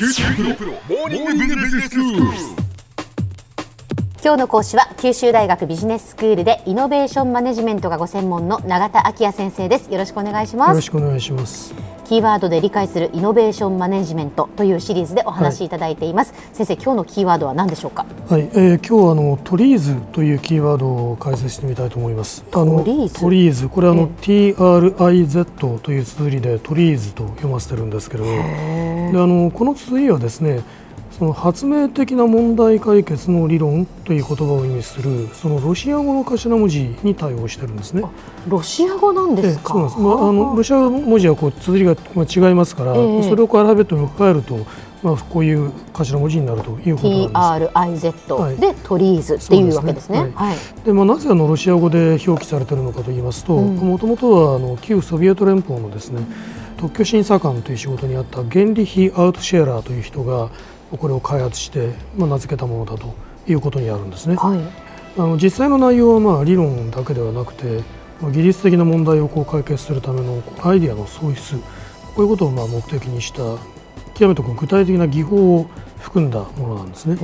九州大学モーニングビジネススクール。今日の講師は九州大学ビジネススクールでイノベーションマネジメントがご専門の永田晃也先生ですよろしくお願いしまよろすしくお願いします。キーワードで理解するイノベーションマネジメントというシリーズでお話しいただいています、先生今日のキーワードは何でしょうか？はい、えー、今日はあのトリーズというキーワードを解説してみたいと思います。あのトリーズ？トリーズ。これはあえの T R I Z という綴りでトリーズと読ませてるんですけれど。あのこの綴りはですね。その発明的な問題解決の理論という言葉を意味するそのロシア語の頭文字に対応してるんですね。ロシア語なんですか、ええそうなんです。まああのロシア文字はこう綴りがまあ違いますから、ええそれをアルファベットに置き換えると、まあこういう頭文字になるということなんです。いでトリーズっていうわけですね。ではい。でまあ、なぜあのロシア語で表記されているのかと言いますとうんもともとはあの旧ソビエト連邦のですね特許審査官という仕事にあったゲンリヒ・アウトシェーラーという人がこれを開発して、まあ、名付けたものだということにあるんですね。はい。あの実際の内容はまあ理論だけではなくて、まあ、技術的な問題をこう解決するためのアイデアの創出こういうことをまあ目的にした極めてこう具体的な技法を含んだものなんですね。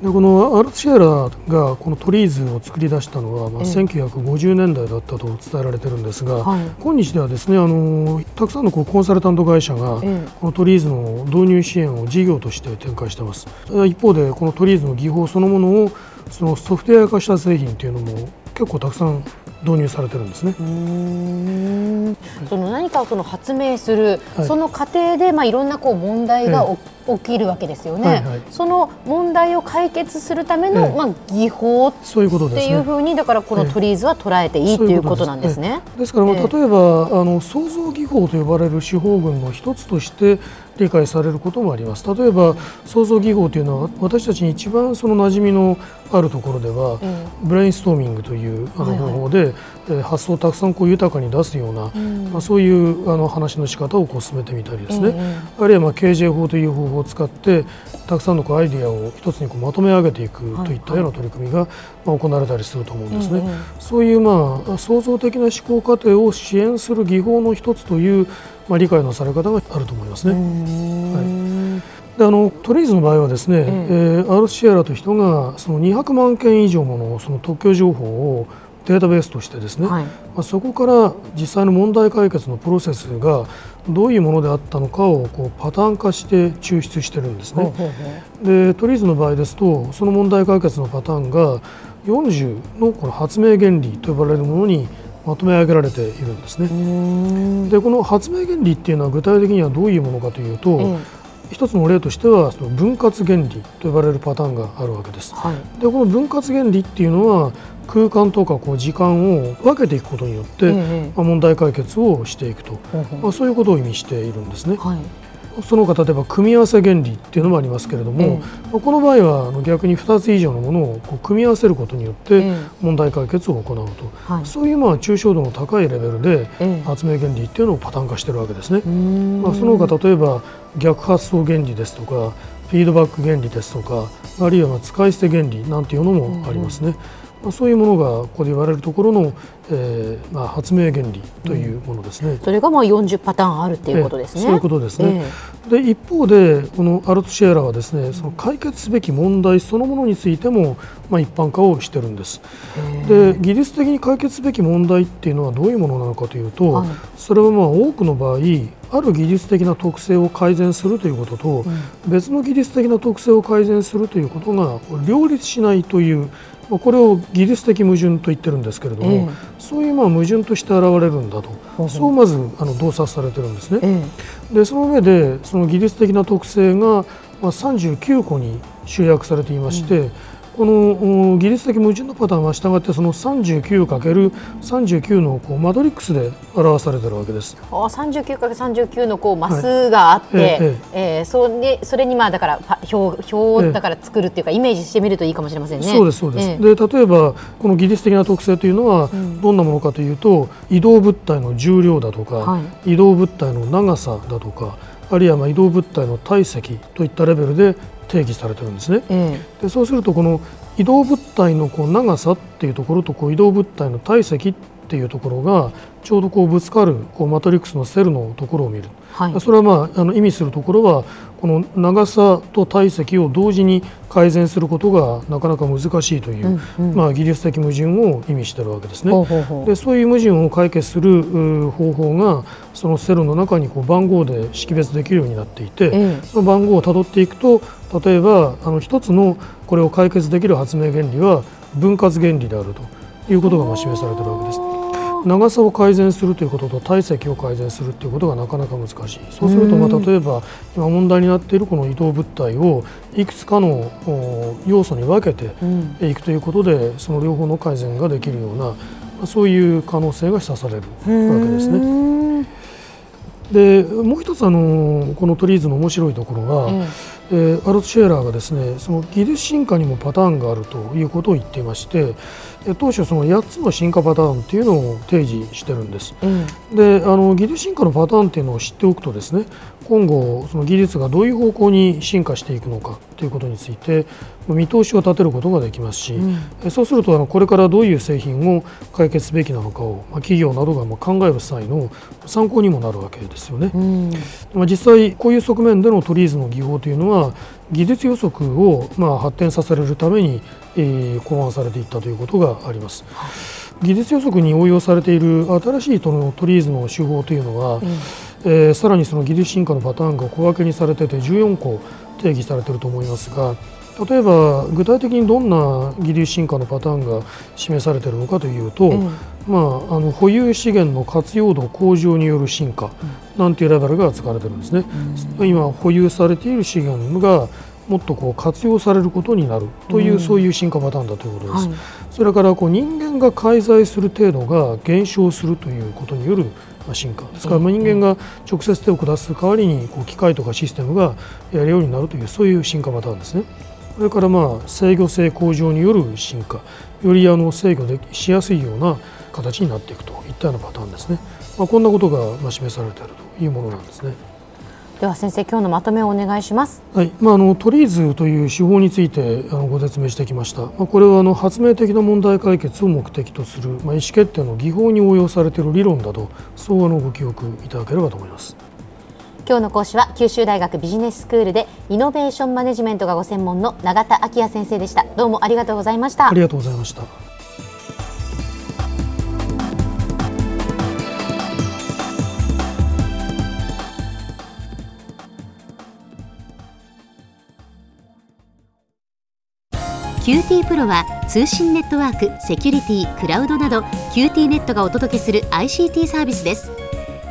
でこのアルトシェーラーがこのトリーズを作り出したのは、まあ、ええ1950年代だったと伝えられてるんですが、はい。今日ではですねあのたくさんのこうコンサルタント会社がえこのトリーズの導入支援を事業として展開しています一方でこのトリーズの技法そのものをそのソフトウェア化した製品っていうのも結構たくさん導入されてるんですね。その何かをその発明する、はい。その過程でまあいろんなこう問題がお起きるわけですよね、はいはい。その問題を解決するための、ええ。まあ技法っていうふうにだからこのトリーズは捉えていいということなんですね。ですから、まあええ。例えばあの創造技法と呼ばれる手法群の一つとして理解されることもあります。例えば創造技法というのは私たちに一番その馴染みのあるところでは、えブレインストーミングというあのはいはい。方法で、えー発想をたくさんこう豊かに出すような、ん。まあ、そういうあの話の仕方をこう進めてみたりですね、えあるいはまあ KJ 法という方法を使ってたくさんのこうアイデアを一つにこうまとめ上げていくはいといったような取り組みがまあ行われたりすると思うんですね。ええそういうまあ創造的な思考過程を支援する技法の一つというまあ理解のされ方があると思いますね。ん。であのトリーズの場合はですね、ええーアルシエラという人がその200万件以上ものその特許情報をデータベースとしてですね、はい。まあ、そこから実際の問題解決のプロセスがどういうものであったのかをこうパターン化して抽出してるんですね。でトリーズの場合ですとその問題解決のパターンが40のこの発明原理と呼ばれるものにまとめ上げられているんですね。でこの発明原理っていうのは具体的にはどういうものかというと、ええ。一つの例としてはその分割原理と呼ばれるパターンがあるわけです。はい。でこの分割原理っていうのは空間とかこう時間を分けていくことによって、ええ。まあ、問題解決をしていくと、ほうほう。まあ、そういうことを意味しているんですね。はいその他例えば組み合わせ原理っていうのもありますけれども、ええ。まあこの場合は逆に2つ以上のものをこう組み合わせることによってええ。問題解決を行うと、はい。そういうまあ抽象度の高いレベルでええ。発明原理っていうのをパターン化してるわけですね。まあ、その他例えば逆発想原理ですとかフィードバック原理ですとかあるいはまあ使い捨て原理なんていうのもありますね。まあ、そういうものがここで言われるところの、えーまあ、発明原理というものですね。それがまあ40パターンあるっていうことですね。ええそういうことですね。えで一方でこのアルトシェーラーはですねその解決すべき問題そのものについても、まあ、一般化をしてるんです。で技術的に解決すべき問題っていうのはどういうものなのかというと、はいそれはまあ多くの場合ある技術的な特性を改善するということと、別の技術的な特性を改善するということが両立しないというまあこれを技術的矛盾と言ってるんですけれども、ええ。そういうまあ矛盾として現れるんだと、そうまずあの洞察されてるんですね。ええ。でその上でその技術的な特性がまあ39個に集約されていまして、このお技術的矛盾のパターンは従ってその 39×39 のこうマトリックスで表されているわけです。あ 39×39 のこうマスがあって、はいええ。えーそれそれにまあだからパ表表だから作るっていうかイメージしてみるといいかもしれませんね。そうですそうです、ええ。で例えばこの技術的な特性というのはどんなものかというと、移動物体の重量だとか、は移動物体の長さだとかあるいはまあ移動物体の体積といったレベルで定義されてるんですね。ええでそうするとこの移動物体のこう長さっていうところとこう移動物体の体積っっていうところがちょうどこうぶつかるこうマトリックスのセルのところを見る、はい。それは、まあ、あの意味するところはこの長さと体積を同時に改善することがなかなか難しいという、まあ、技術的矛盾を意味しているわけですね。ほうほうほう。でそういう矛盾を解決するう方法がそのセルの中にこう番号で識別できるようになっていて、ええ。その番号をたどっていくと例えばあの一つのこれを解決できる発明原理は分割原理であるということがまあ示されているわけです。長さを改善するということと体積を改善するということがなかなか難しい。そうするとまあ例えば今問題になっているこの移動物体をいくつかのお要素に分けていくということでその両方の改善ができるようなまあそういう可能性が示唆されるわけですね。うん。でもう一つあのこのトリーズの面白いところは、ええーアルトシェーラーがですねその技術進化にもパターンがあるということを言っていましてえ当初その8つの進化パターンっていうのを提示してるんです。えであの技術進化のパターンっていうのを知っておくとですね今後その技術がどういう方向に進化していくのかということについて見通しを立てることができますし、えそうするとあのこれからどういう製品を解決すべきなのかを、まあ、企業などがまあ考える際の参考にもなるわけですよね。うんまあ、実際こういう側面でのトリーズの技法というのは技術予測をまあ発展させるために、えー考案されていったということがあります。技術予測に応用されている新しいトのトリーズの手法というのは、えーさらにその技術進化のパターンが小分けにされてて14個定義されていると思いますが例えば具体的にどんな技術進化のパターンが示されているのかというと、まあ、あの保有資源の活用度向上による進化なんていうレベルが使われてるんですね。今保有されている資源がもっとこう活用されることになるという、そういう進化パターンだということです。はいそれからこう人間が介在する程度が減少するということによるまあ進化ですから、まあ人間が直接手を下す代わりにこう機械とかシステムがやるようになるというそういう進化パターンですね。それからまあ制御性向上による進化よりあの制御でしやすいような形になっていくといったようなパターンですね。まあ、こんなことがまあ示されているというものなんですね。では先生今日のまとめをお願いしますはいまあ、あのトリーズという手法についてあのご説明してきました、まあ、これはあの発明的な問題解決を目的とする、まあ、意思決定の技法に応用されている理論だとそうあのご記憶いただければと思います。今日の講師は九州大学ビジネススクールでイノベーションマネジメントがご専門の永田晃也先生でした。どうもありがとうございました。ありがとうございました。 QTPro は通信ネットワーク、セキュリティ、クラウドなど QT ネットがお届けする ICT サービスです